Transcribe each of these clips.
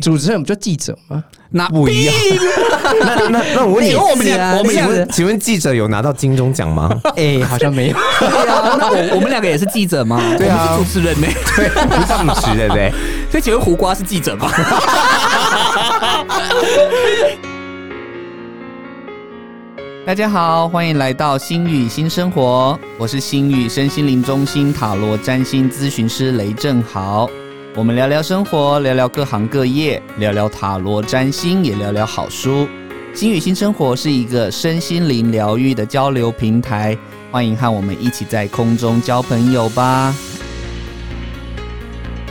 主持人不就记者吗？那不一样。那那那我问你，我们俩，我们请问请问记者有拿到金钟奖吗？哎，好像没有。对啊，那我我们两个也是记者吗？对啊，主持人呢？对，不是主持人对。所以请问胡瓜是记者吗？大家好，欢迎来到心语新生活，我是心语身心灵中心塔罗占星咨询师雷正豪。我们聊聊生活，聊聊各行各业，聊聊塔罗占星，也聊聊好书。心语新生活是一个身心灵疗愈的交流平台，欢迎和我们一起在空中交朋友吧。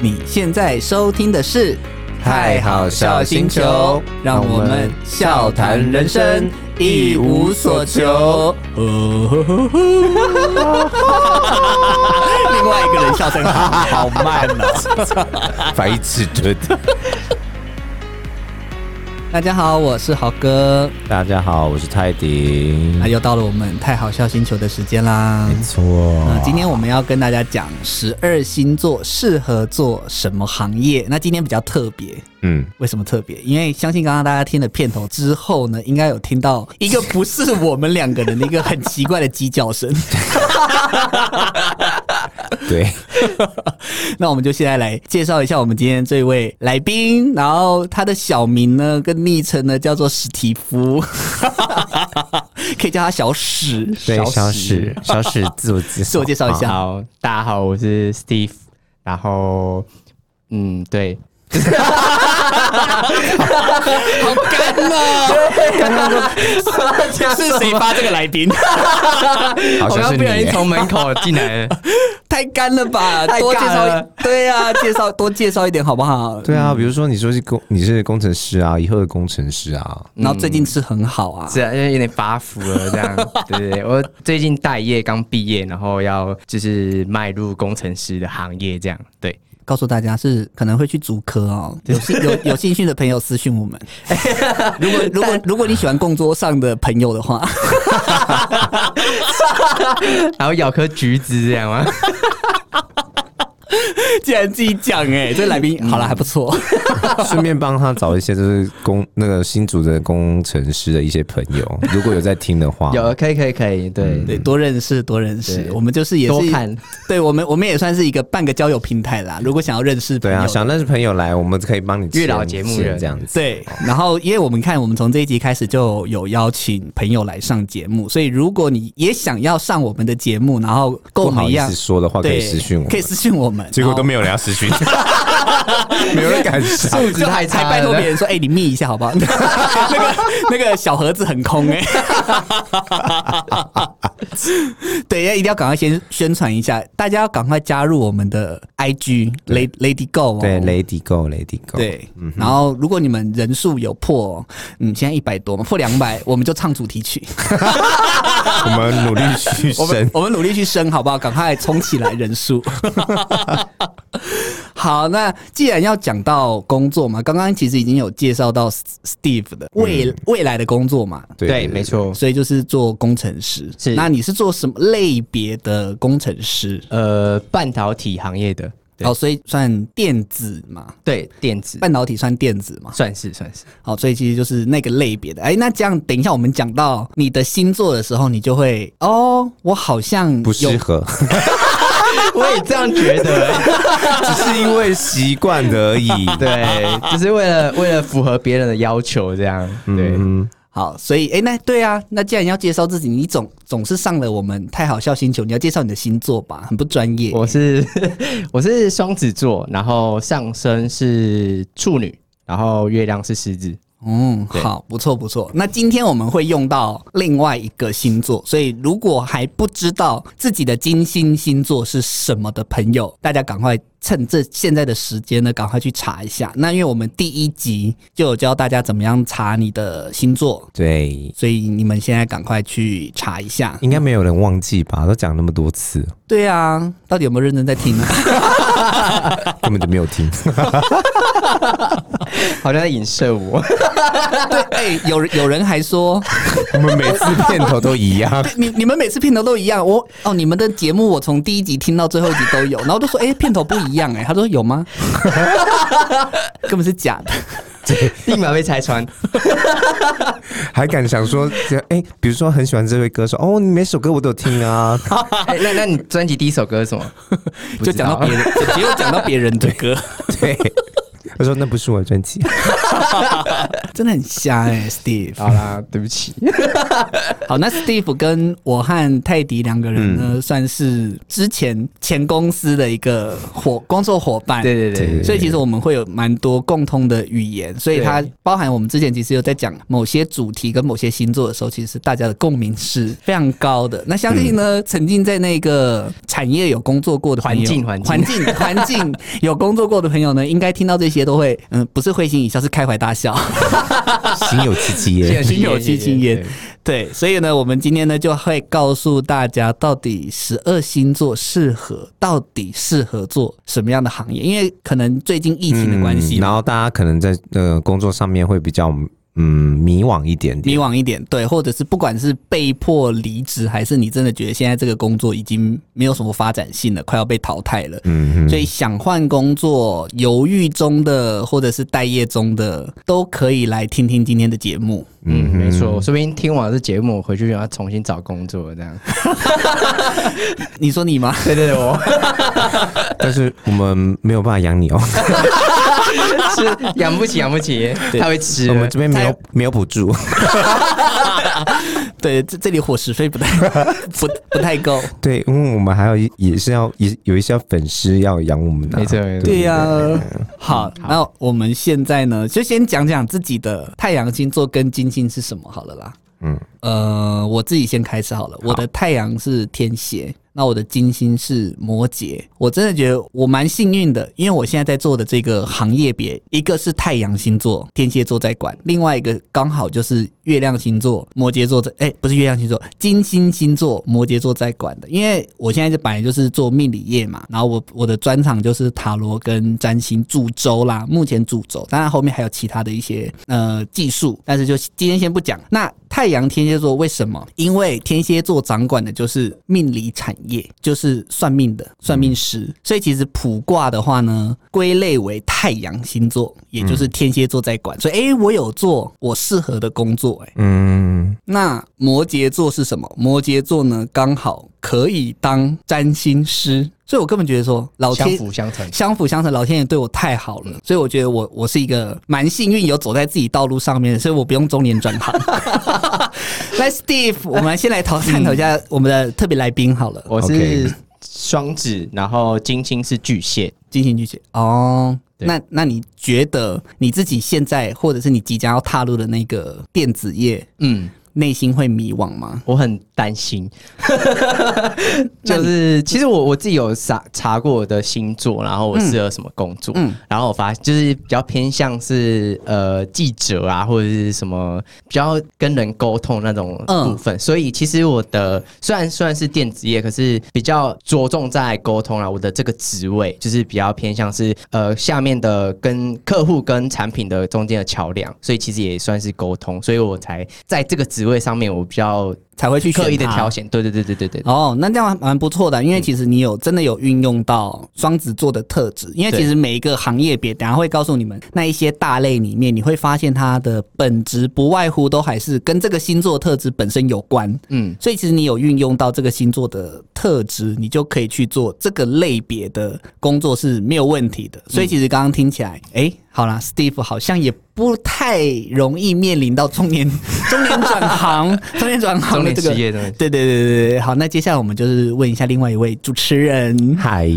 你现在收听的是太好笑星球，让我们笑谈人生，一无所求。另外一个人笑声好慢啊，白痴对的。大家好，我是豪哥。大家好，我是泰迪。那又到了我们太好笑星球的时间啦。没错，那今天我们要跟大家讲十二星座适合做什么行业。那今天比较特别，嗯，为什么特别？因为相信刚刚大家听了片头之后呢，应该有听到一个不是我们两个人的一个很奇怪的鸡叫声。对，那我们就现在来介绍一下我们今天这位来宾，然后他的小名呢跟昵称呢叫做史蒂夫，可以叫他小史，对，小史，小史自我介绍，自我介绍一下。好，大家好，我是 Steve，然后，嗯，对。好干哦！刚刚说是谁发这个来宾？好像不小心从门口进来了，太干了吧？多介绍，对啊，介绍 多介绍一点好不好？对啊，比如说你说是工，你是工程师啊，以后的工程师啊，然后最近是很好啊，是啊，因为有点发福了这样。对对对，我最近待业刚毕业，然后要就是迈入工程师的行业这样，对。告诉大家是可能会去主科哦，有兴有有兴趣的朋友私讯我们。如果如果如果你喜欢供桌上的朋友的话，然后咬颗橘子这样吗？竟然自己讲哎、欸，这来宾好了还不错，顺便帮他找一些就是工那个新组的工程师的一些朋友，如果有在听的话，有可以可以可以，对、嗯、对，多认识多认识，我们就是也是多看，对我们我们也算是一个半个交友平台啦。如果想要认识朋友，对啊，想认识朋友来，我们可以帮你月老节目。这样子。对，然后因为我们看我们从这一集开始就有邀请朋友来上节目，所以如果你也想要上我们的节目，然后跟我们一样说的话，可以私讯我，可以私讯我们，结果都没有人要私讯。没有人敢上，素质太差，还拜托别人说：“哎、欸，你密一下好不好？” 那个那个小盒子很空哎、欸。对，要一定要赶快先宣传一下，大家要赶快加入我们的 IG Lady Go、哦、对，Lady Go，Lady Go。对，嗯、然后如果你们人数有破，嗯，现在一百多嘛，破两百，我们就唱主题曲。我们努力去升，我们，我们努力去升，好不好？赶快冲起来人数。好，那既然要讲到工作嘛，刚刚其实已经有介绍到 Steve 的未、嗯、未来的工作嘛，对，对，没错，所以就是做工程师。是，那你是做什么类别的工程师？呃，半导体行业的。哦，所以算电子嘛？对，电子半导体算电子嘛？算是算是。好，所以其实就是那个类别的。哎，那这样等一下我们讲到你的星座的时候，你就会哦，我好像不适合。我也这样觉得，只是因为习惯而已。对，只是为了为了符合别人的要求这样。对。嗯好，所以哎、欸，那对啊，那既然要介绍自己，你总总是上了我们太好笑星球，你要介绍你的星座吧？很不专业。我是 我是双子座，然后上升是处女，然后月亮是狮子。嗯，好，不错不错。那今天我们会用到另外一个星座，所以如果还不知道自己的金星星座是什么的朋友，大家赶快趁这现在的时间呢，赶快去查一下。那因为我们第一集就有教大家怎么样查你的星座，对，所以你们现在赶快去查一下。应该没有人忘记吧？都讲那么多次。对啊，到底有没有认真在听呢？根本就没有听。好像在影射我。对，哎、欸，有有人还说我们每次片头都一样。你你们每次片头都一样。我哦，你们的节目我从第一集听到最后一集都有，然后都说哎、欸，片头不一样哎、欸。他说有吗？根本是假的。立马被拆穿，还敢想说，哎、欸，比如说很喜欢这位歌手，哦，你每首歌我都有听啊。欸、那那你专辑第一首歌是什么？就讲到别人，只有讲到别人的歌，对。我说那不是我的专辑，真的很瞎哎、欸，Steve。好啦，对不起。好，那 Steve 跟我和泰迪两个人呢，嗯、算是之前前公司的一个伙工作伙伴。对对对，对，所以其实我们会有蛮多共通的语言，所以它包含我们之前其实有在讲某些主题跟某些星座的时候，其实大家的共鸣是非常高的。那相信呢，嗯、曾经在那个产业有工作过的朋友，环境环境环境有工作过的朋友呢，应该听到这些。都会嗯，不是会心一笑，是开怀大笑，心有戚戚焉，心有戚戚焉。对，所以呢，我们今天呢就会告诉大家，到底十二星座适合，到底适合做什么样的行业？因为可能最近疫情的关系、嗯，然后大家可能在呃工作上面会比较。嗯，迷惘一点点，迷惘一点，对，或者是不管是被迫离职，还是你真的觉得现在这个工作已经没有什么发展性了，快要被淘汰了，嗯，所以想换工作、犹豫中的，或者是待业中的，都可以来听听今天的节目。嗯，没错，说不定听完这节目，我回去就要重新找工作，这样。你说你吗？对对对，我。但是我们没有办法养你哦。是养不起，养不起，他会吃。我们这边没有没有补助。对，这这里伙食费不太 不不太够。对，因为我们还要也是要也有一些粉丝要养我们的。没错，对呀。好，那我们现在呢，就先讲讲自己的太阳星座跟金星是什么好了啦。嗯，呃，我自己先开始好了。我的太阳是天蝎。那我的金星是摩羯，我真的觉得我蛮幸运的，因为我现在在做的这个行业别，一个是太阳星座天蝎座在管，另外一个刚好就是月亮星座摩羯座在，哎，不是月亮星座，金星星座摩羯座在管的。因为我现在就本来就是做命理业嘛，然后我我的专长就是塔罗跟占星主轴啦，目前主轴，当然后面还有其他的一些呃技术，但是就今天先不讲。那太阳天蝎座为什么？因为天蝎座掌管的就是命理产业，就是算命的算命师，所以其实卜卦的话呢，归类为太阳星座，也就是天蝎座在管。所以，诶，我有做我适合的工作，诶，嗯。那摩羯座是什么？摩羯座呢，刚好可以当占星师。所以我根本觉得说，老天相辅相成，相辅相成，老天爷对我太好了。所以我觉得我我是一个蛮幸运，有走在自己道路上面，所以我不用中年转行。来，Steve，我们先来讨探讨一下我们的特别来宾好了。我是双子，然后金星是巨蟹，金星巨蟹。哦，那那你觉得你自己现在，或者是你即将要踏入的那个电子业，嗯，内心会迷惘吗？我很担心，就是其实我我自己有查查过我的星座，然后我适合什么工作，嗯，然后我发现就是比较偏向是呃记者啊，或者是什么比较跟人沟通那种部分，嗯，所以其实我的虽然虽然是电子业，可是比较着重在沟通啊，我的这个职位就是比较偏向是呃下面的跟客户跟产品的中间的桥梁，所以其实也算是沟通，所以我才在这个职位上面我比较。才会去刻意的挑选，对对对对对对。哦，那这样蛮不错的，因为其实你有真的有运用到双子座的特质，因为其实每一个行业别，等下会告诉你们那一些大类里面，你会发现它的本质不外乎都还是跟这个星座特质本身有关。嗯，所以其实你有运用到这个星座的特质，你就可以去做这个类别的工作是没有问题的。所以其实刚刚听起来，哎。好啦，Steve 好像也不太容易面临到中年 中年转行，中年转行的这个，对对对对对。好，那接下来我们就是问一下另外一位主持人，嗨，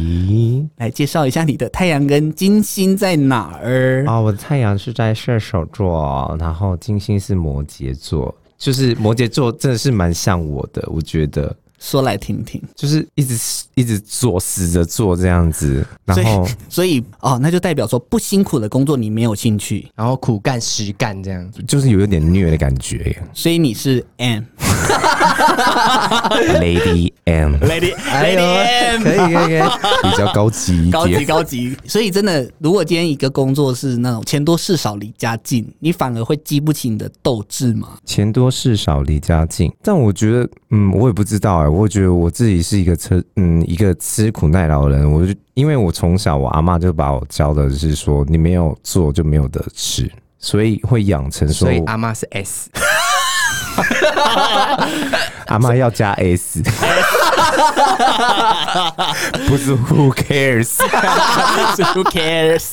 来介绍一下你的太阳跟金星在哪儿？啊、哦，我的太阳是在射手座，然后金星是摩羯座，就是摩羯座真的是蛮像我的，我觉得。说来听听。就是一直一直做，死着做这样子，然后所以，所以哦，那就代表说不辛苦的工作你没有兴趣，然后苦干实干这样，就是有一点虐的感觉。耶。所以你是 M，Lady M，Lady Lady M，可以可以可以，比较高级一点，高级高级。所以真的，如果今天一个工作是那种钱多事少离家近，你反而会激不起你的斗志吗？钱多事少离家近，但我觉得，嗯，我也不知道哎、欸，我觉得我自己是一个吃，嗯，一个吃苦耐劳的人。我就因为我从小我阿妈就把我教的是说，你没有做就没有得吃，所以会养成说，所以阿妈是 S，阿妈要加 S，不是 Who cares，Who cares，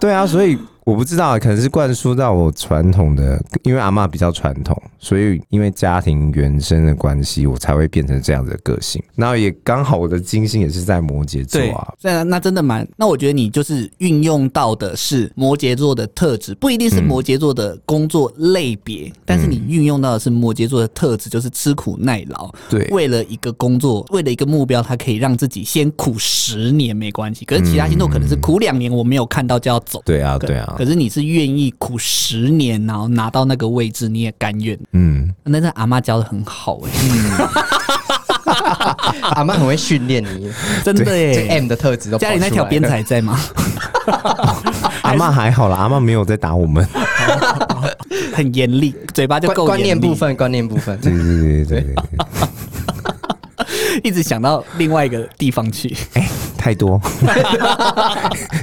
对啊，所以。我不知道，可能是灌输到我传统的，因为阿嬷比较传统，所以因为家庭原生的关系，我才会变成这样子的个性。然后也刚好我的金星也是在摩羯座啊，对啊，那真的蛮……那我觉得你就是运用到的是摩羯座的特质，不一定是摩羯座的工作类别，嗯、但是你运用到的是摩羯座的特质，就是吃苦耐劳。对，为了一个工作，为了一个目标，他可以让自己先苦十年没关系。可是其他星座可能是苦两年，我没有看到就要走。对啊，对啊。可是你是愿意苦十年，然后拿到那个位置，你也甘愿。嗯，那这阿妈教的很好哎、欸。嗯、阿妈很会训练你，真的耶。这 M 的特质都家里那条鞭才在吗？阿妈还好啦，阿妈没有在打我们，很严厉，嘴巴就够。观念部分，观念部分，对对对对对。一直想到另外一个地方去，哎、欸，太多。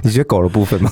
你觉得狗的部分吗？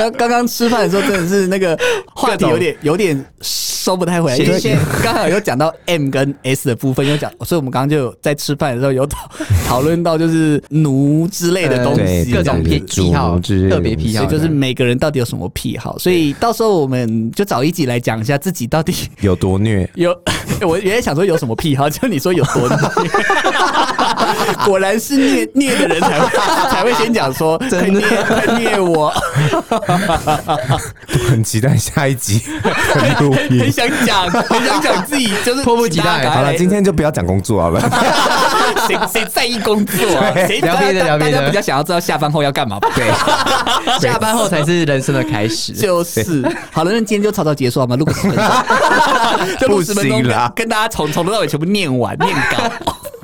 刚刚刚吃饭的时候，真的是那个 话题有点有点收不太回来。因为刚好有讲到 M 跟 S 的部分，又讲，所以我们刚刚就在吃饭的时候有讨讨论到就是奴之类的东西，各种癖癖好，特别癖好，就是每个人到底有什么癖好。所以到时候我们就找一集来讲一下自己到底 有多虐。有，我原来想说有什么癖好，就你说有多虐，果然是虐虐的人才会才会先讲说，真的很虐我。我很期待下一集，很 很想讲，很想讲自己就是迫不及待。好了，今天就不要讲工作好了。谁谁在意工作？谁聊别的聊别的？大家比较想要知道下班后要干嘛？对，下班后才是人生的开始。就是好了，那今天就草草结束好吗？录个十分钟，就录十分钟，跟大家从从头到尾全部念完念稿。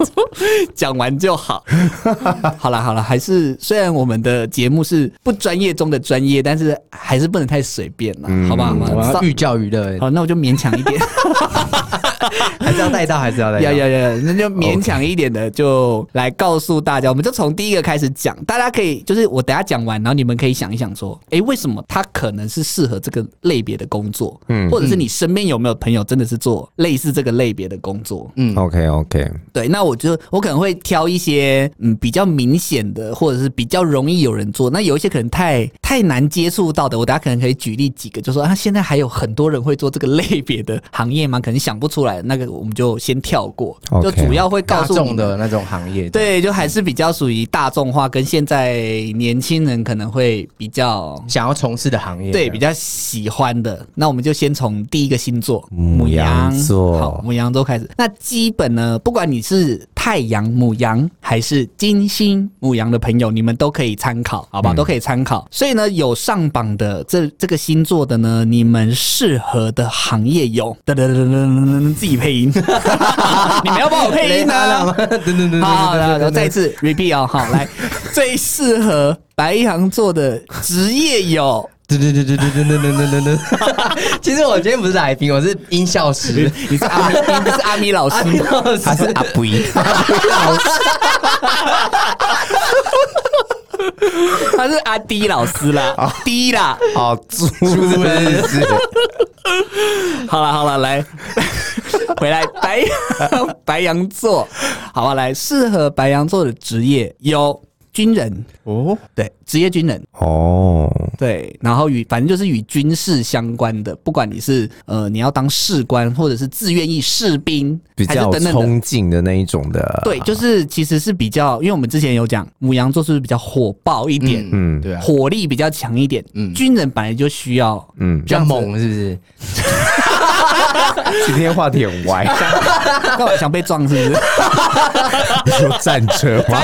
讲完就好，好了好了，还是虽然我们的节目是不专业中的专业，但是还是不能太随便了，嗯、好不？好吧，我要寓教于乐。好，那我就勉强一点。还是要带到，还是要带到。要要要，那就勉强一点的，就来告诉大家。我们就从第一个开始讲，大家可以就是我等下讲完，然后你们可以想一想说，哎，为什么他可能是适合这个类别的工作？嗯，或者是你身边有没有朋友真的是做类似这个类别的工作？嗯，OK OK，对，那我就我可能会挑一些嗯比较明显的，或者是比较容易有人做。那有一些可能太太难接触到的，我等下可能可以举例几个，就说啊，现在还有很多人会做这个类别的行业吗？可能想不出来那个。我们就先跳过，okay, 就主要会告诉你的那种行业，对，就还是比较属于大众化，跟现在年轻人可能会比较想要从事的行业，对，比较喜欢的。那我们就先从第一个星座母羊座，好，母羊座开始。那基本呢，不管你是太阳母羊还是金星母羊的朋友，你们都可以参考，好不好？嗯、都可以参考。所以呢，有上榜的这这个星座的呢，你们适合的行业有，噔噔噔噔噔噔，自己配音。你们要帮我配音呢？好，好，我再一次 repeat 哦，好，来，最适合白羊座的职业有，对对对对对对对对对对。其实我今天不是来宾，我是音效师，你是阿咪，你不是阿咪老师，他是阿贵，他是阿迪老师啦，迪 啦，好猪？好了好了，来。回来，白羊白羊座，好吧，来适合白羊座的职业有军人。哦，对，职业军人。哦，对，然后与反正就是与军事相关的，不管你是呃你要当士官，或者是自愿役士兵，比较冲劲的那一种的，对，就是其实是比较，因为我们之前有讲母羊座是不是比较火爆一点，嗯，对，火力比较强一点，嗯，军人本来就需要，嗯，比较猛，是不是？今天话题很歪，干嘛想被撞是不是？你说战车吗？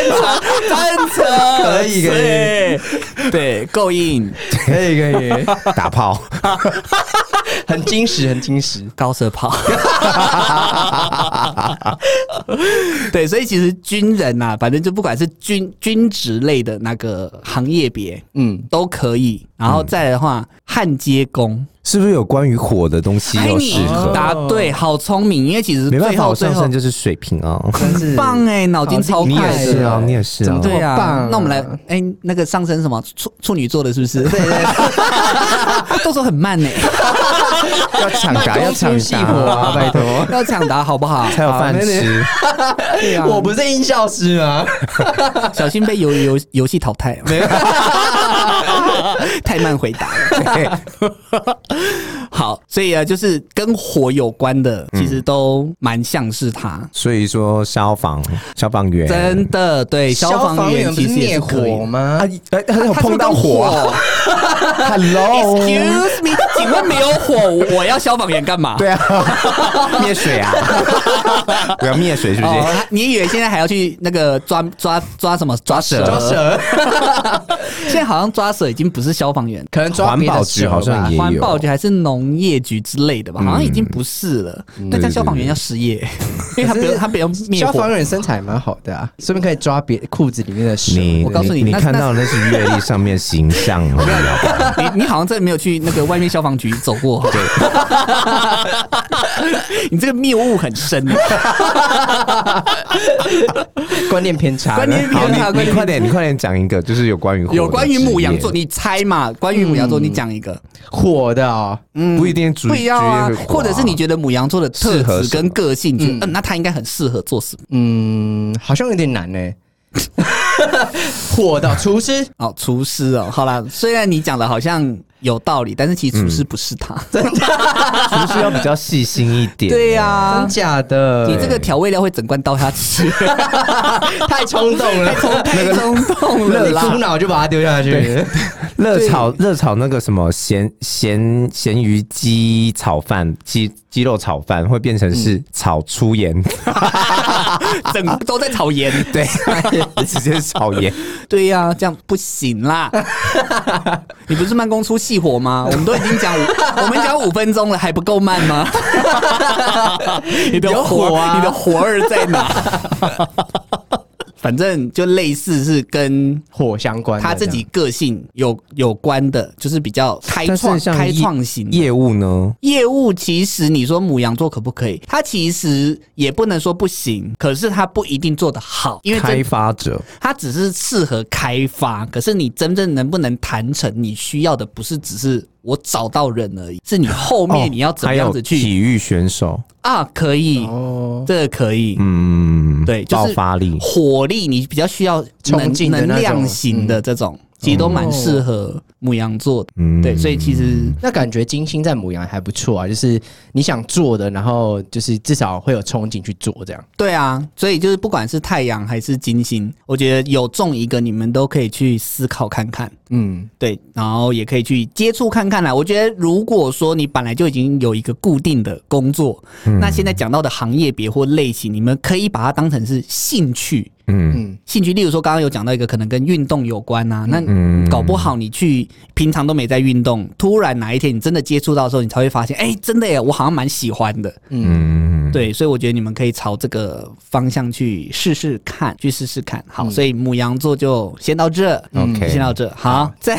战车可以可以，对，够硬，可以可以，打炮，很精实，很精实，高射炮。对，所以其实军人呐、啊，反正就不管是军军职类的那个行业别，嗯，都可以。然后再来的话，焊接工是不是有关于火的东西要适合？答对，好聪明。因为其实没办法，我上身就是水平啊，很棒哎，脑筋超快。你也是啊，你也是啊，对啊。那我们来，哎，那个上身什么处处女座的，是不是？对对，动作 很慢呢，要抢答，要抢答啊，拜托，要抢答好不好？才有饭吃。对啊，我不是音效师吗？小心被游游游戏淘汰。没有。太慢回答了。好，所以啊，就是跟火有关的，其实都蛮像是他。所以说，消防消防员真的对消防员其实灭火吗？哎，他有碰到火。Hello，Excuse me，请问没有火，我要消防员干嘛？对啊，灭水啊！我要灭水是不是？你以为现在还要去那个抓抓抓什么抓蛇？抓蛇？现在好像抓蛇已经不是消防员，可能抓环保局好像也有，环保局还是农业局之类的吧，好像已经不是了。那这样消防员要失业，因为他不用他不用灭火。消防员身材蛮好的啊，顺便可以抓别裤子里面的蛇。我告诉你，你看到那是阅历上面形象。你你好像真的没有去那个外面消防局走过。对，你这个谬误很深，观念偏差。观念偏差，你快点，你快点讲一个，就是有关于有关于牧羊座，你猜嘛？关于母羊座，你讲一个火的哦，嗯，不一定主，不要啊，或者是你觉得母羊座的特质跟个性，嗯，那他应该很适合做什么？嗯，好像有点难呢。火的厨师。哦，厨师哦，好啦，虽然你讲的好像有道理，但是其实厨师不是他，真的，厨师要比较细心一点。对呀，真假的？你这个调味料会整罐倒下去，太冲动了，那个冲动了，猪脑就把它丢下去。热炒热炒那个什么咸咸咸鱼鸡炒饭鸡。鸡肉炒饭会变成是炒粗盐，整都在炒盐，对，直接炒盐，对呀、啊，这样不行啦。你不是慢工出细活吗？我们都已经讲五，我们讲五分钟了，还不够慢吗？你的火啊，你的火儿在哪？反正就类似是跟火相关，他自己个性有有关的，就是比较开创、开创型业务呢。业务其实你说母羊座可不可以？他其实也不能说不行，可是他不一定做得好，因为开发者他只是适合开发，可是你真正能不能谈成，你需要的不是只是。我找到人而已，是你后面你要怎么样子去？体育选手啊，可以，哦，这个可以，嗯，对，就是爆发力、火力，你比较需要能能量型的这种。其实都蛮适合母羊座的，嗯，对，所以其实那感觉金星在母羊还不错啊，就是你想做的，然后就是至少会有憧憬去做这样。对啊，所以就是不管是太阳还是金星，我觉得有中一个，你们都可以去思考看看，嗯，对，然后也可以去接触看看啦。我觉得如果说你本来就已经有一个固定的工作，嗯，那现在讲到的行业别或类型，你们可以把它当成是兴趣。嗯，兴趣，例如说刚刚有讲到一个可能跟运动有关啊，那搞不好你去平常都没在运动，突然哪一天你真的接触到的时候，你才会发现，哎，真的耶，我好像蛮喜欢的。嗯，对，所以我觉得你们可以朝这个方向去试试看，去试试看。好，所以母羊座就先到这，OK，先到这。好，再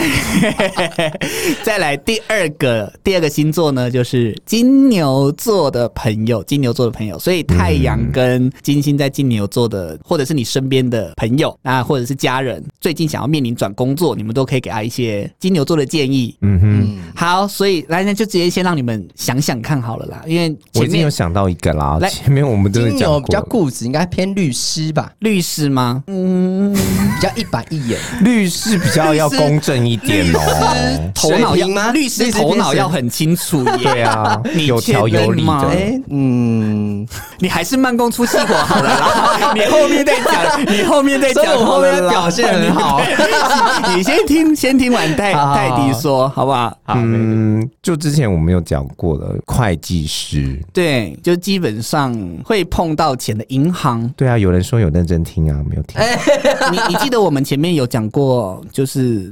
再来第二个第二个星座呢，就是金牛座的朋友，金牛座的朋友，所以太阳跟金星在金牛座的，或者是你。身边的朋友啊，或者是家人，最近想要面临转工作，你们都可以给他一些金牛座的建议。嗯哼，好，所以来那，就直接先让你们想想看好了啦，因为前面我已经有想到一个啦。来前面我们都是金牛比较，固执，应该偏律师吧，律师吗？嗯，比较一板一眼。律师比较要公正一点哦。头脑要平吗律师律师头脑要很清楚耶。对啊你有条有理的确定吗哎，嗯，你还是慢工出细活好了啦，你后面再讲，你后面再讲好了啦，后面表现很好。你先听，先听完泰泰迪说，好不好？好，嗯，就之前我们有讲过了会计师，对，就基本上会碰到钱的银行。对啊，有人说有认真听啊，没有听。你你记得我们前面有讲过，就是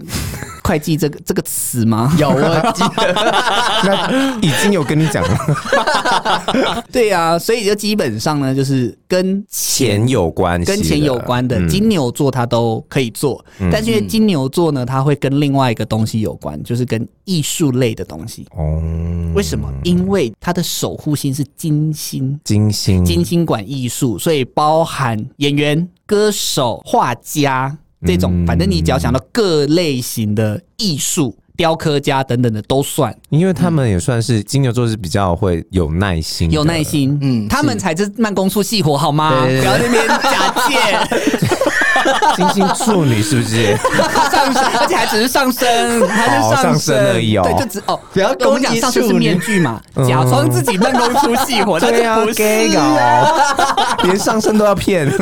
会计这个这个词吗？有我记得，那已经有跟你讲了，对啊，所以就基本上呢，就是跟钱有关系，跟钱有关的嗯。金牛座他都可以做，但是因为金牛座呢，它会跟另外一个东西有关，就是跟艺术类的东西。哦，为什么？因为它的守护星是金星，金星，金星管艺术，所以包含演员、歌手、画家这种，嗯反正你只要想到各类型的艺术。雕刻家等等的都算因为他们也算是金牛座是比较会有耐心，有耐心，嗯，嗯他们才是慢工出细活，好吗？不要在那边假借。金星处女是不是？上升，而且还只是上升，还是上哦上升而已哦对，就只哦，不要跟我讲上升是处女面具嘛，嗯假装自己慢工出细活，但对啊是不是搞，连上升都要骗。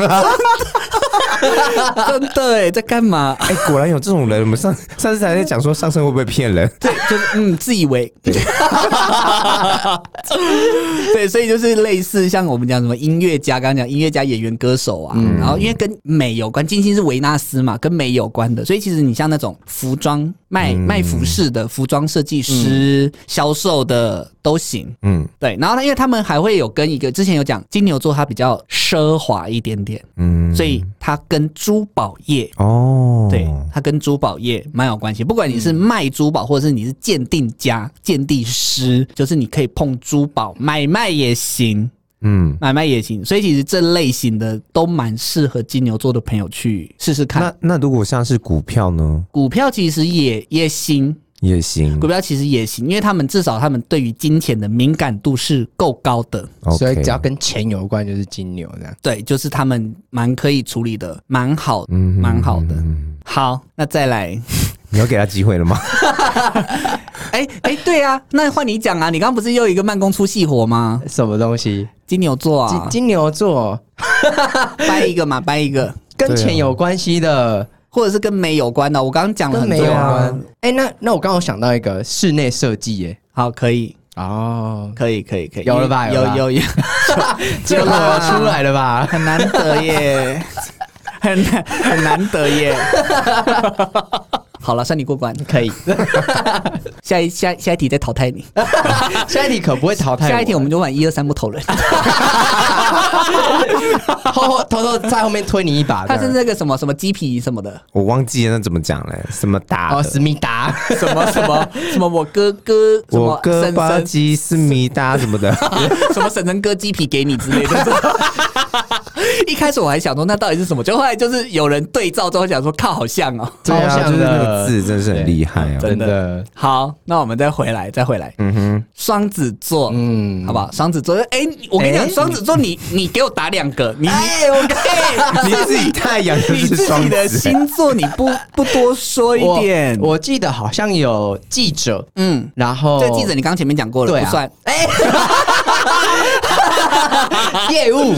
真的哎，在干嘛？哎，果然有这种人。我们上上次还在讲说上升会不会骗人？对，就是嗯，自以为。对，所以就是类似像我们讲什么音乐家，刚刚讲音乐家、演员、歌手啊，然后因为跟美有关，金星是维纳斯嘛，跟美有关的，所以其实你像那种服装卖卖服饰的服装设计师、销售的都行。嗯对，然后呢，因为他们还会有跟一个之前有讲金牛座，它比较奢华一点点，嗯，所以它跟珠宝业。哦，对，它跟珠宝业蛮有关系。不管你是卖珠宝，或者是你是鉴定家、鉴定师，就是你可以碰珠宝买卖也行，嗯，买卖也行。所以其实这类型的都蛮适合金牛座的朋友去试试看。那那如果像是股票呢，股票其实也也行，也行股。票其实也行，因为他们至少他们对于金钱的敏感度是够高的。所以只要跟钱有关就是金牛这样。对，就是他们蛮可以处理的，蛮好，嗯蛮好的。嗯好，那再来。你要给他机会了吗？哎哎，对啊，那换你讲啊！你刚刚不是又一个慢工出细活吗？什么东西？金牛座啊，金金牛座 掰一个嘛，掰一个，跟钱有关系的，或者是跟美有关的。我刚刚讲了很多跟美有啊关。哎，那那我刚刚想到一个室内设计耶。好，可以，哦，可以，可以，可以，有了吧有有有有，这个 出来了吧？很难得耶，很难很难得耶。好了，算你过关，可以。下一下下一题再淘汰你。下一题可不会淘汰我。下一题我们就玩一二三木头人。后 后偷偷在后面推你一把。他是那个什么什么鸡皮什么的，我忘记了那怎么讲嘞？什么达哦，的？思密达。什么什么什么我哥哥，什么我哥巴基思密达什么的。什么婶婶割鸡皮给你之类的。一开始我还想说那到底是什么，就后来就是有人对照之后想说靠，好像哦。对像就是那个的字真的是很厉害哦。真的。好，那我们再回来，再回来。嗯哼，双子座，嗯，好不好？双子座，哎、我跟你哎讲，双子座你，你给我打两个，你哎，我。你自己太阳就你自是双己的，星座你不 不多说一点？我我记得好像有记者，嗯，然后这个记者你刚刚前面讲过了，不算。哎，业务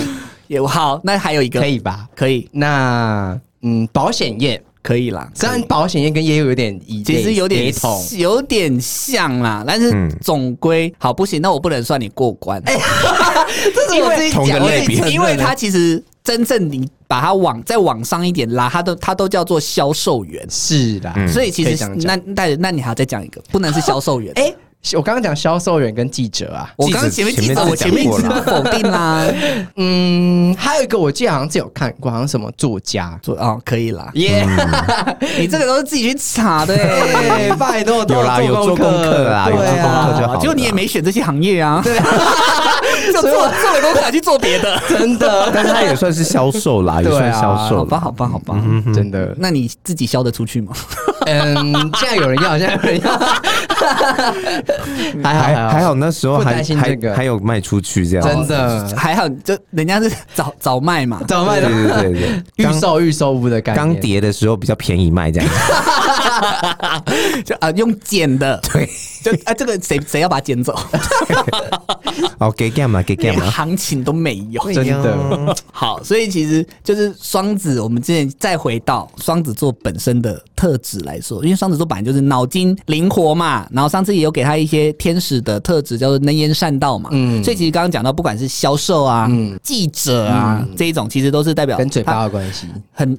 也好，那还有一个可以吧？可以那嗯，保险业可以啦，虽然保险业跟业务有点一其实有点同，有点像啦，但是嗯总归好不行，那我不能算你过关。这是我自己讲，我类别自己承认的因为他其实真正你把它往再往上一点拉，它都它都叫做销售员，是啦，嗯所以其实那那那你还要再讲一个，不能是销售员。哎，我刚刚讲销售员跟记者啊，我刚刚前面记者，我前面一直讲过了否定啦。嗯，还有一个我记得好像是有看过，好像什么作家，做哦，可以啦，耶，你这个都是自己去查的欸。拜托，有啦有做功课啦有对做功课啊就好了。结果你也没选这些行业啊，对，就做做了功课还去做别的。真的，但是他也算是销售啦，也算销售啦。好吧，好吧，好吧，真的，那你自己销得出去吗？嗯，现在有人要，现在有人要，还好还还好，那时候不还担心这个。还还有卖出去这样，真的。还好，就人家是早早卖嘛，早卖对的对对对，预售预售屋的感觉。刚跌的时候比较便宜卖这样。子，就啊用剪的，对，就啊这个谁谁要把它剪走，哦给干嘛给干连嘛，行情都没有，真的。好，所以其实就是双子，我们之前再回到双子座本身的特质来说，因为双子座本来就是脑筋灵活嘛，然后上次也有给他一些天使的特质，叫做能言善道嘛，嗯，所以其实刚刚讲到，不管是销售啊、嗯、记者啊、嗯、这一种，其实都是代表跟嘴巴的关系，很。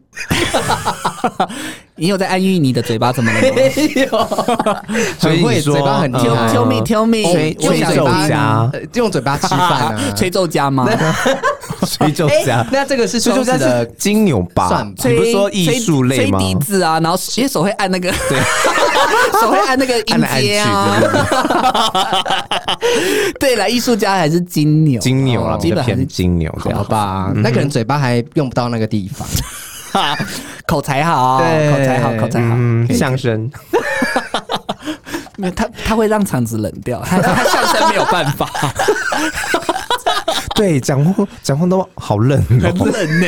你有在安慰你的嘴巴怎么了吗？所以你说嘴巴很 tell me tell me，吹奏家用嘴巴吃饭啊？吹奏家吗？吹奏家？那这个是吹奏家的金牛吧？你不是说艺术类吗？吹笛子啊，然后因为手会按那个，对，手会按那个音阶啊。对了，艺术家还是金牛，金牛啊，基本偏金牛，好吧？那可能嘴巴还用不到那个地方。口才好，口才好，口才好，相声。他他会让场子冷掉，他他相声没有办法。对，讲话讲话都好冷，很冷呢。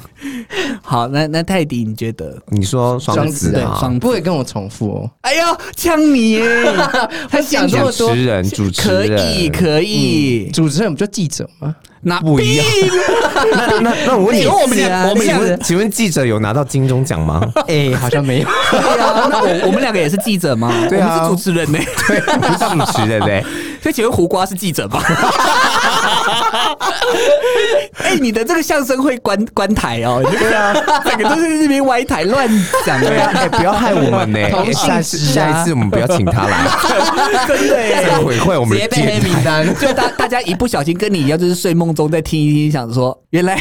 好，那那泰迪，你觉得？你说双子啊，双不会跟我重复哦。哎呦，呛你耶！他讲这么多，主持人，主持人可以可以，主持人不就记者吗？那不一样。那那那我问你，我们俩，我们俩，请问记者有拿到金钟奖吗？哎，好像没有。那我我们两个也是记者吗？对啊，是主持人呢。对，不是主持人嘞。所以请问胡瓜是记者吗？哎，你的这个相声会关关台哦。对啊，整个都是这边歪台乱讲。对啊，哎，不要害我们呢。下次下一次我们不要请他来。真的耶，毁坏我们的黑名单。就大大家一不小心跟你一样，就是睡梦中在听一听，想说原来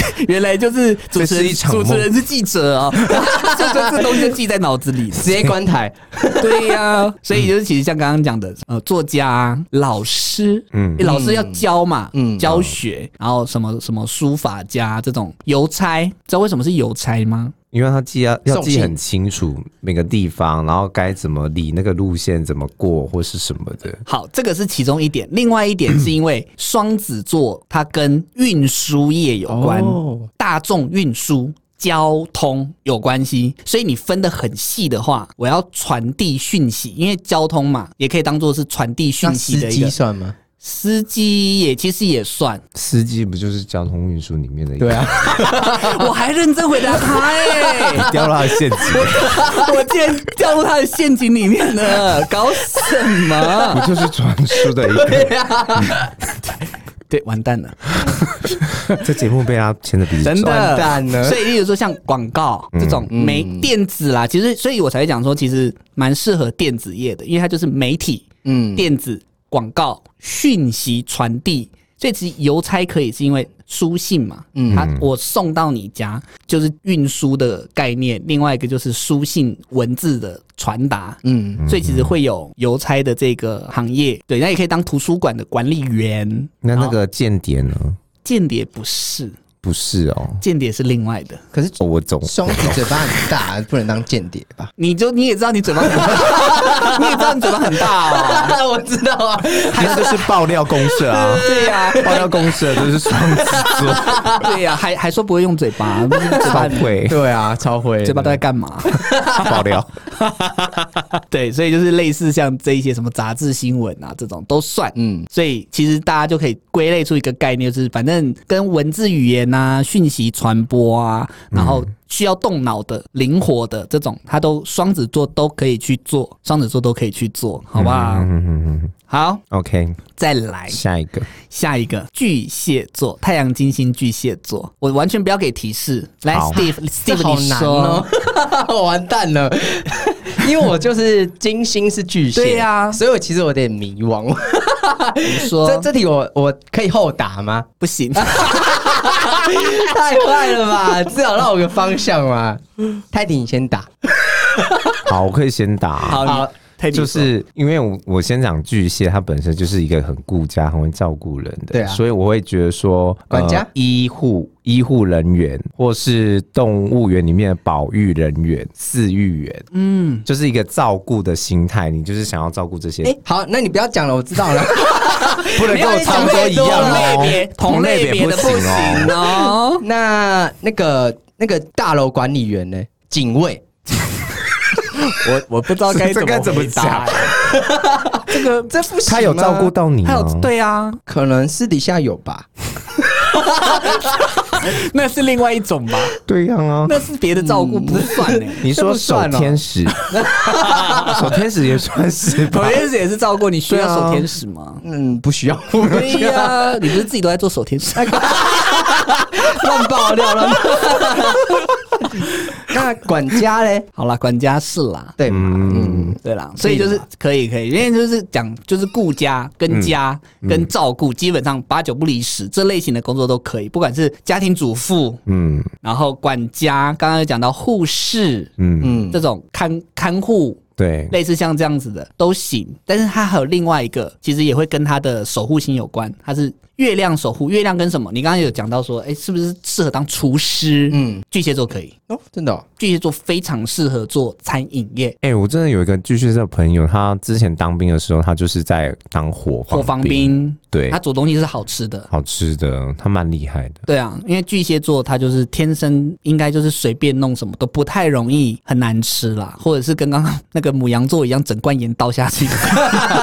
原来就是主持人主持人是记者啊，这这这东西就记在脑子里，直接关台。对呀，所以就是其实像刚刚讲的，呃，作家、老师，嗯，老师要教嘛，嗯，教学，然后什么什么书法家这种邮差，知道为什么是邮差吗？因为他记要要记很清楚每个地方，然后该怎么理那个路线，怎么过或是什么的。好，这个是其中一点。另外一点是因为双子座它跟运输业有关，哦、大众运输、交通有关系，所以你分得很细的话，我要传递讯息，因为交通嘛，也可以当做是传递讯息的一个。算吗？司机也其实也算，司机不就是交通运输里面的一个？对啊，我还认真回答他哎，掉入他的陷阱，我 我竟然掉入他的陷阱里面了，搞什么？不就是传输的一个？对啊，对，完蛋了，这节目被他牵着鼻子，真的完蛋了。所以，例如说像广告这种媒电子啦，其实，所以我才会讲说，其实蛮适合电子业的，因为它就是媒体，嗯，电子。广告讯息传递，所以其实邮差可以是因为书信嘛，嗯，他我送到你家就是运输的概念，另外一个就是书信文字的传达，嗯，所以其实会有邮差的这个行业，对，那也可以当图书馆的管理员。那那个间谍呢？间谍不是。不是哦，间谍是另外的。可是我总双子嘴巴很大，不能当间谍吧？你就你也知道你嘴巴很大，你也知道你嘴巴很大哦。我知道啊，那就是爆料公社啊。对呀，爆料公社就是双子座。对呀，还还说不会用嘴巴，超会。对啊，超会。嘴巴都在干嘛？爆料。对，所以就是类似像这一些什么杂志新闻啊，这种都算。嗯，所以其实大家就可以归类出一个概念，就是反正跟文字语言。啊，讯息传播啊，然后需要动脑的、灵活的这种，他都双子座都可以去做，双子座都可以去做，好不好？嗯嗯嗯好，OK，再来。下一个，下一个巨蟹座，太阳金星巨蟹座，我完全不要给提示，来，Steve，Steve，好 难哦，我完蛋了，因为我就是金星是巨蟹，对呀，所以我其实有点迷惘。你说。这这题我我可以后答吗？不行。太坏了吧！至少让我个方向嘛。泰迪，你先打。好，我可以先打。好，就是因为我我先讲巨蟹，它本身就是一个很顾家、很会照顾人的，对啊，所以我会觉得说，管家、呃、医护、医护人员，或是动物园里面的保育人员、饲育员，嗯，就是一个照顾的心态，你就是想要照顾这些。哎、欸，好，那你不要讲了，我知道了，不能跟我差不多一样哦，同类别不行哦。那那个那个大楼管理员呢？警卫。我我不知道该怎么该怎么讲，这个这不行，他有照顾到你吗？对啊，可能私底下有吧，那是另外一种吧？对呀啊，那是别的照顾，不算呢。你说守天使，守天使也算是，守天使也是照顾。你需要守天使吗？嗯，不需要。对呀，你不是自己都在做守天使？乱爆料了。那管家嘞？好啦，管家是啦，对嘛？嗯，对啦，所以就是可以可以，因为就是讲就是顾家跟家跟照顾，基本上八九不离十，这类型的工作都可以，不管是家庭主妇，嗯，然后管家，刚刚有讲到护士，嗯嗯，这种看看护。对，类似像这样子的都行，但是他还有另外一个，其实也会跟他的守护星有关。他是月亮守护，月亮跟什么？你刚刚有讲到说，哎，是不是适合当厨师？嗯，巨蟹座可以哦，真的、哦，巨蟹座非常适合做餐饮业。哎，我真的有一个巨蟹座朋友，他之前当兵的时候，他就是在当火火防兵。对，他煮东西是好吃的，好吃的，他蛮厉害的。对啊，因为巨蟹座他就是天生应该就是随便弄什么都不太容易很难吃啦，或者是跟刚刚那个母羊座一样，整罐盐倒下去。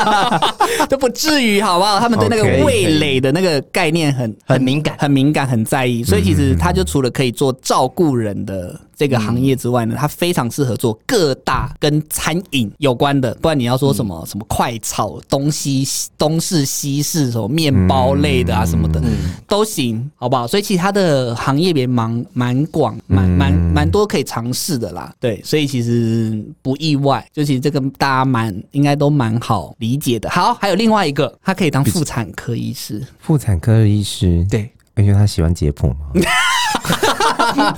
都不至于，好不好？他们对那个味蕾的那个概念很很敏感，很敏感，很在意，所以其实他就除了可以做照顾人的。这个行业之外呢，它非常适合做各大跟餐饮有关的，不然你要说什么、嗯、什么快炒东西、东式西式什么面包类的啊什么的、嗯、都行，好不好？所以其实它的行业别蛮蛮广，蛮蛮蛮多可以尝试的啦。对，所以其实不意外，就其实这个大家蛮应该都蛮好理解的。好，还有另外一个，他可以当妇产科医师。妇产科医师，对，因为他喜欢解剖嘛。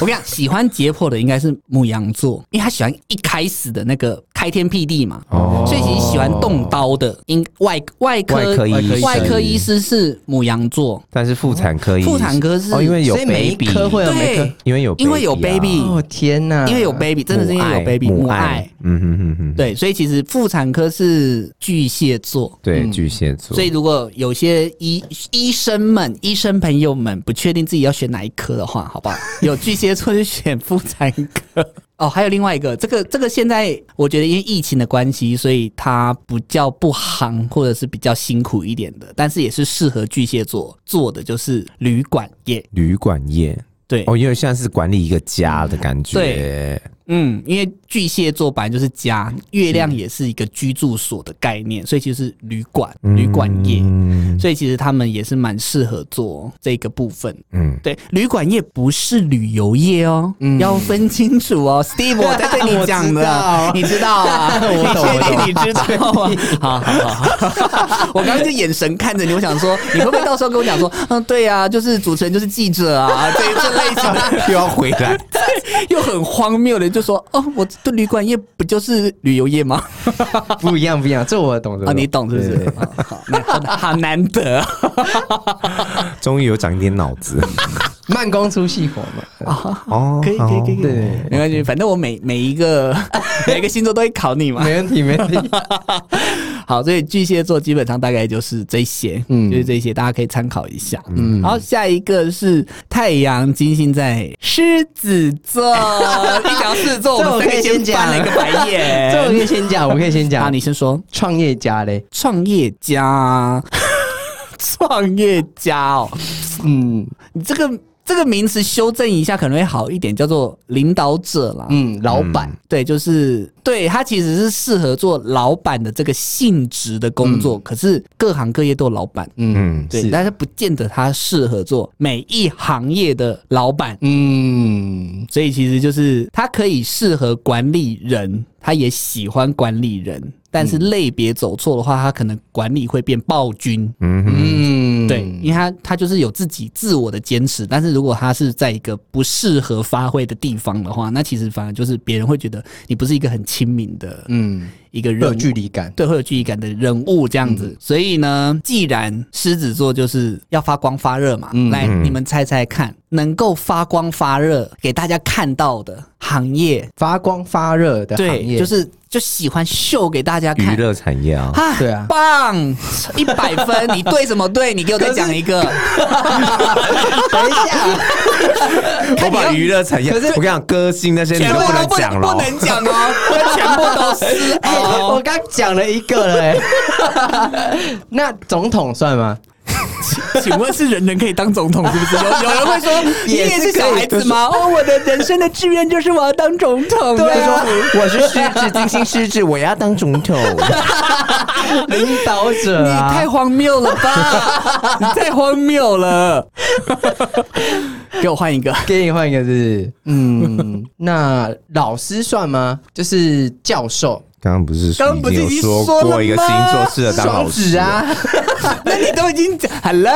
我跟你讲，喜欢解剖的应该是母羊座，因为他喜欢一开始的那个开天辟地嘛，哦、所以其实喜欢动刀的，应外外科外科医师，外科医师是母羊座，但是妇产科医师，妇产科是、哦、因为有 baby，每一科会有每科，因为有因为有 baby，哦天哪，因为有 baby，真的是因为有 baby，母爱，嗯哼哼哼，对，所以其实妇产科是巨蟹座，对巨蟹座，所以如果有些医医生们、医生朋友们不确定自己要选哪一科的话，好不好？有巨蟹座就选妇产科哦，还有另外一个，这个这个现在我觉得因为疫情的关系，所以它比较不行，或者是比较辛苦一点的，但是也是适合巨蟹座做的，就是旅馆业。旅馆业，对哦，因为现在是管理一个家的感觉。对。嗯，因为巨蟹座本来就是家，月亮也是一个居住所的概念，所以其实是旅馆、旅馆业，嗯所以其实他们也是蛮适合做这个部分。嗯，对，旅馆业不是旅游业哦，嗯要分清楚哦。Steve 我在对你讲的，你知道啊？我确定你知道啊？好 好好，我刚刚就眼神看着你，我想说你会不会到时候跟我讲说，嗯，对呀，就是主持人就是记者啊，这这类型的又要回来，又很荒谬的。就说哦，我的旅馆业不就是旅游业吗？不一样，不一样，这我懂的。啊，你懂是不是？好，好难得，终于有长一点脑子。慢工出细活嘛。哦，可以，可以，可以，对，没关系，反正我每每一个每一个星座都会考你嘛，没问题，没问题。好，所以巨蟹座基本上大概就是这些，嗯，就是这些，大家可以参考一下。嗯，然后下一个是太阳金星在狮子座，一讲狮子座，我们可以先讲了一个白眼。这我可以先讲，我可以先讲。啊，你先说。创业家嘞？创业家，创业家哦，嗯，你这个。这个名词修正一下可能会好一点，叫做领导者啦。嗯，老板，嗯、对，就是对他其实是适合做老板的这个性质的工作。嗯、可是各行各业都有老板，嗯，对，是但是不见得他适合做每一行业的老板。嗯，所以其实就是他可以适合管理人，他也喜欢管理人。但是类别走错的话，他可能管理会变暴君。嗯嗯，对，因为他他就是有自己自我的坚持。但是如果他是在一个不适合发挥的地方的话，那其实反而就是别人会觉得你不是一个很谦亲民的，嗯，一个人有距离感，对，会有距离感的人物这样子。嗯、所以呢，既然狮子座就是要发光发热嘛，嗯、来，你们猜猜看，能够发光发热给大家看到的行业，发光发热的行业，对，就是。就喜欢秀给大家看娱乐产业啊，对啊，棒一百分，你对什么对？你给我再讲一个。等一下，我把娱乐产业，可是我跟你讲，歌星那些你都不能讲了，不能讲哦，全部都是。我刚讲了一个了，那总统算吗？请问是人人可以当总统是不是？有 有人会说你也是小孩子吗？哦，我的人生的志愿就是我要当总统。对啊，我是狮子，金星狮子，我要当总统，领导者。你太荒谬了吧！你太荒谬了。给我换一个，给你换一个是不是？嗯，那老师算吗？就是教授。刚刚不是说已经说过一个星座适合当老师啊？那你都已经讲 Hello，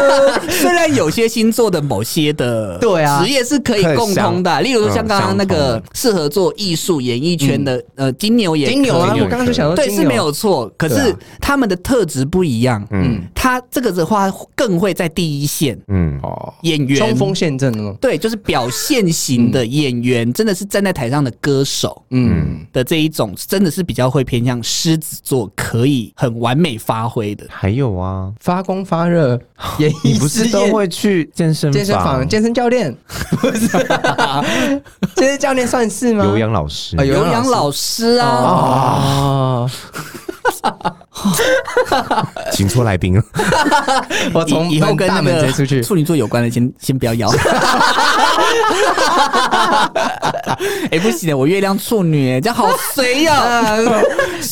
虽然有些星座的某些的对啊。职业是可以共通的，例如说像刚刚那个适合做艺术演艺圈的呃金牛也金牛啊，我刚刚就想说对是没有错，可是他们的特质不一样，嗯，他这个的话更会在第一线，嗯。哦，演员。冲锋陷阵哦，对，就是表现型的演员，真的是站在台上的歌手，嗯。的这一种。真的是比较会偏向狮子座，可以很完美发挥的。还有啊，发光发热，也你不是都会去健身健身房、健身教练？不是，健身教练算是吗？有氧老师，有氧老师啊。请出来宾了。我从以后跟他们接出去，处女座有关的先 先不要邀。哎，不行的，我月亮处女，这样好随呀。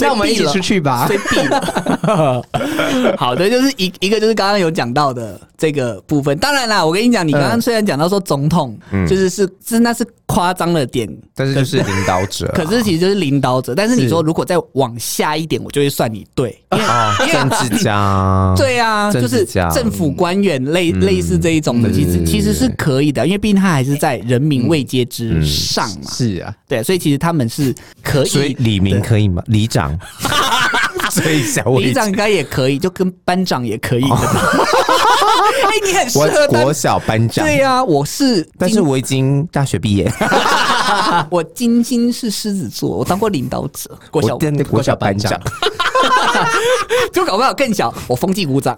那我们一起出去吧。随便。好的，就是一一个就是刚刚有讲到的这个部分。当然啦，我跟你讲，你刚刚虽然讲到说总统，就是是是那是夸张了点，但是就是领导者。可是其实就是领导者。但是你说如果再往下一点，我就会算你对。政治 家，对啊，就是政府官员类类似这一种的，其实其实是可以的，因为毕竟他还是在人民位阶之上嘛。是啊，对，所以其实他们是可以。所以李明可以吗？里长，所以小李长应该也可以，就跟班长也可以的。哎，你很适合国小班长。对呀，我是，但是我已经大学毕业。我金星是狮子座，我当过领导者，国小国小班长。就搞不好更小，我风纪鼓掌。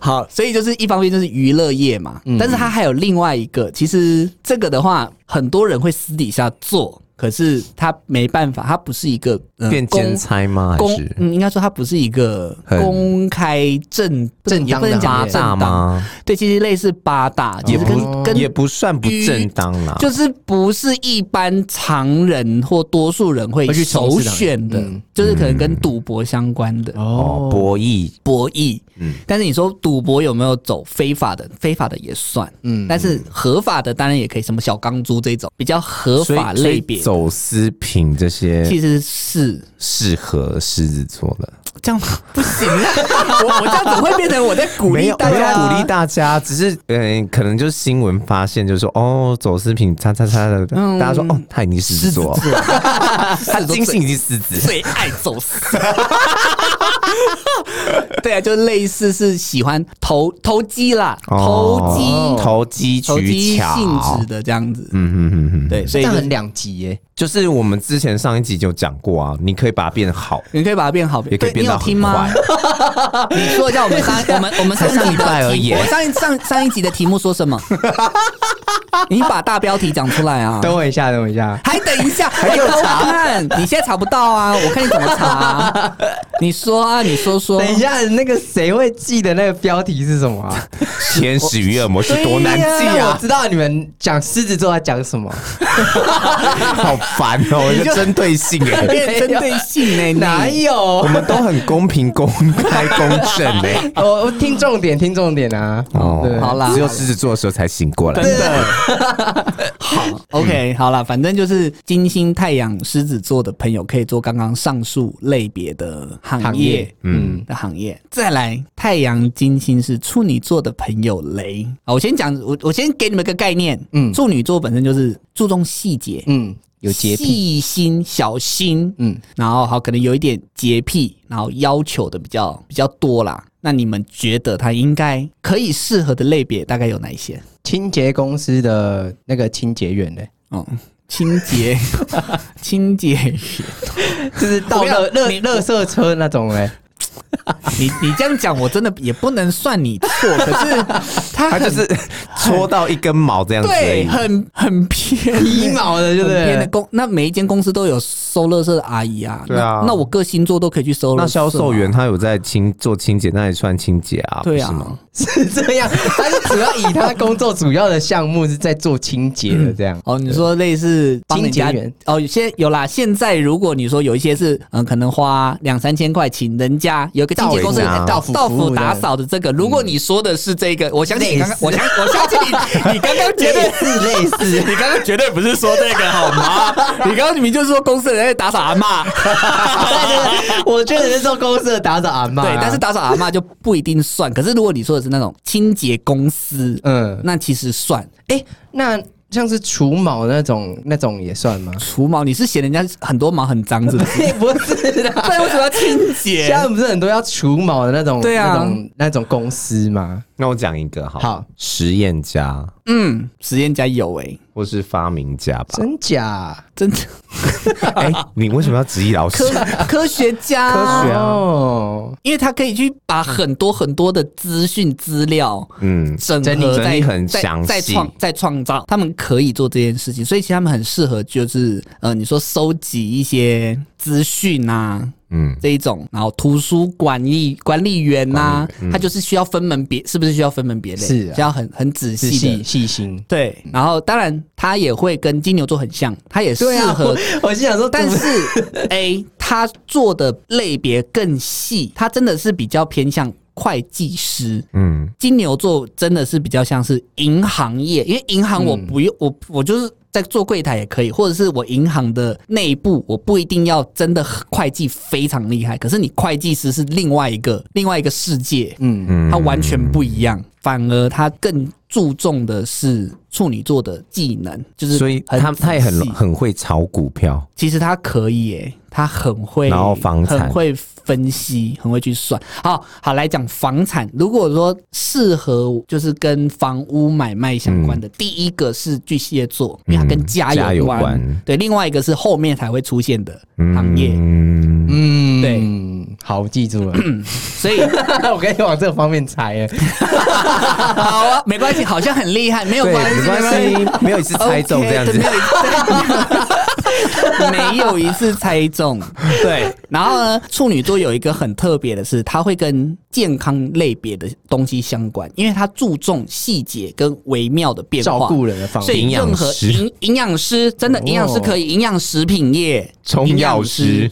好，所以就是一方面就是娱乐业嘛，嗯、但是它还有另外一个，其实这个的话，很多人会私底下做。可是他没办法，他不是一个变兼差吗？公嗯，应该说他不是一个公开正正当的。八大吗？对，其实类似八大，也不跟也不算不正当啦，就是不是一般常人或多数人会首选的，就是可能跟赌博相关的。哦，博弈。博弈。嗯，但是你说赌博有没有走非法的？非法的也算，嗯，但是合法的当然也可以，什么小钢珠这种比较合法类别。走私品这些其实是。适合狮子座的，这样不行啊！我我这样子会变成我在鼓励大家，鼓励大家，只是嗯，可能就是新闻发现，就是说哦，走私品，叉叉叉的，大家说哦，他已经狮子座，他金星已经狮子，最爱走私。对啊，就类似是喜欢投投机啦，投机投机投机性质的这样子，嗯嗯嗯嗯，对，所以很两极耶。就是我们之前上一集就讲过啊，你可以把它变好，你可以把它变好，也可以变到很坏。你说一下我们上我们我们才上礼拜而已，我上一上上一集的题目说什么？你把大标题讲出来啊！等我一下，等我一下，还等一下，还有查？你现在查不到啊？我看你怎么查。你说啊，你说说。等一下，那个谁会记得那个标题是什么啊？天使与恶魔是多难记啊！我知道你们讲狮子座在讲什么，好烦哦！我就针对性哎，针对性哎，哪有？我们都很公平、公开、公正哎。我 我听重点，听重点啊！哦，好啦，只有狮子座的时候才醒过来，真的。好，OK，好了，反正就是金星、太阳、狮子座的朋友可以做刚刚上述类别的。行业，行业嗯的行业。再来，太阳金星是处女座的朋友雷啊。我先讲，我我先给你们个概念，嗯，处女座本身就是注重细节，嗯，有洁癖、细心、小心，嗯，然后好可能有一点洁癖，然后要求的比较比较多啦。那你们觉得他应该可以适合的类别大概有哪一些？清洁公司的那个清洁员呢？哦。清洁，清洁员，就是倒垃垃垃圾车那种哎。你你这样讲，我真的也不能算你错。可是他 他就是 戳到一根毛这样子，对，很很偏皮毛的，对不对？偏的公，那每一间公司都有收垃圾的阿姨啊。对啊，那我各星座都可以去收垃圾。那销售员他有在清做清洁，那也算清洁啊？对啊，是这样。他是主要以他工作主要的项目是在做清洁的这样。哦，你说类似清洁员哦，有些有啦。现在如果你说有一些是嗯，可能花两三千块请人家有个清洁公司到府到府打扫的这个，如果你说的是这个，我相信你刚刚，我相 我相信你，你刚刚绝对是类似，你刚刚绝对不是说这个好吗？你刚刚明明就是说公司的人在打扫阿嬷，我确实是说公司的打扫阿妈，对，但是打扫阿妈就不一定算。可是如果你说的是那种清洁公司，嗯，那其实算。哎，那。像是除毛那种，那种也算吗？除毛，你是嫌人家很多毛很脏，是不是？不是的，那为什么要清洁？现在不是很多要除毛的那种，对啊，那种那种公司吗？那我讲一个好，好，实验家，嗯，实验家有诶、欸，或是发明家吧？真假？真的？哎，你为什么要质疑老师？科科学家，科学哦，因为他可以去把很多很多的资讯资料，嗯，整合在很详细，在创在创造，他们可以做这件事情，所以其实他们很适合，就是呃，你说收集一些资讯啊。嗯，这一种，然后图书管理管理员呐、啊，他就是需要分门别，是不是需要分门别类？是、啊，需要很很仔细的细心。对，然后当然他也会跟金牛座很像，他也适合。啊、我心想说，但是 A 他做的类别更细，他真的是比较偏向会计师。嗯，金牛座真的是比较像是银行业，因为银行我不用，嗯、我我就是。在做柜台也可以，或者是我银行的内部，我不一定要真的会计非常厉害，可是你会计师是另外一个另外一个世界，嗯。嗯，它完全不一样，反而它更注重的是处女座的技能，就是所以他他也很很会炒股票，其实他可以诶，他很会，然后房产很会。分析很会去算，好好来讲房产。如果说适合就是跟房屋买卖相关的，嗯、第一个是巨蟹座，因为它跟家有关。有关对，另外一个是后面才会出现的行业。嗯，嗯对，好，记住了。所以我可以往这个方面猜。好啊，没关系，好像很厉害，没有关系，没关系，没有一次猜中这样子。没有一次 猜中，对。然后呢，处女座有一个很特别的是，它会跟健康类别的东西相关，因为它注重细节跟微妙的变化，照顾人的方面。所以任何营营养师真的营养师可以，营养食品业、中药师、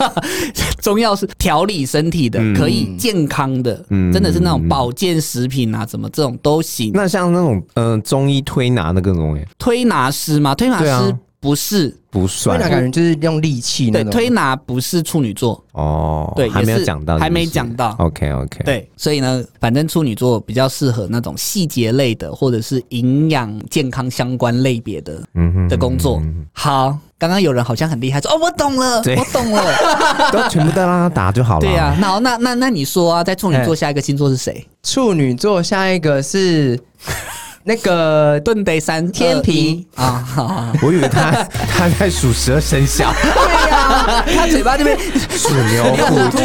中药是调理身体的，可以健康的，真的是那种保健食品啊，什么这种都行。那像那种嗯、呃，中医推拿那个东西，推拿师吗？推拿师。不是，不算。推拿感觉就是用力气那种。对，推拿不是处女座哦。对，还没有讲到，还没讲到。OK OK。对，所以呢，反正处女座比较适合那种细节类的，或者是营养健康相关类别的，嗯哼，的工作。好，刚刚有人好像很厉害，说哦，我懂了，我懂了，都全部都让他答就好了。对呀，那那那那你说啊，在处女座下一个星座是谁？处女座下一个是。那个盾北山天平啊，我以为他 他在数十二生肖。对呀，他嘴巴这边鼠牛、虎、兔。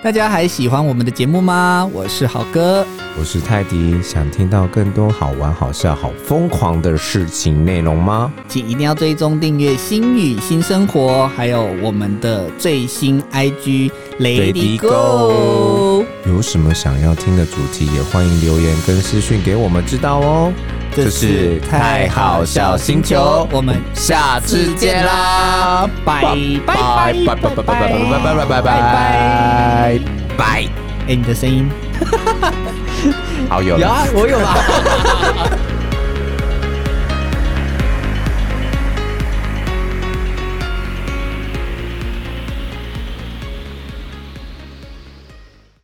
大家还喜欢我们的节目吗？我是好哥，我是泰迪。想听到更多好玩、好笑、好疯狂的事情内容吗？请一定要追踪订阅新语新生活，还有我们的最新 IG Lady Go。有什么想要听的主题，也欢迎留言跟私讯给我们知道哦。这是太好笑星球，我们下次见啦！拜拜。拜拜。拜拜。拜拜。拜拜。拜拜。拜！哎，你的声音，好有有啊，我有啊。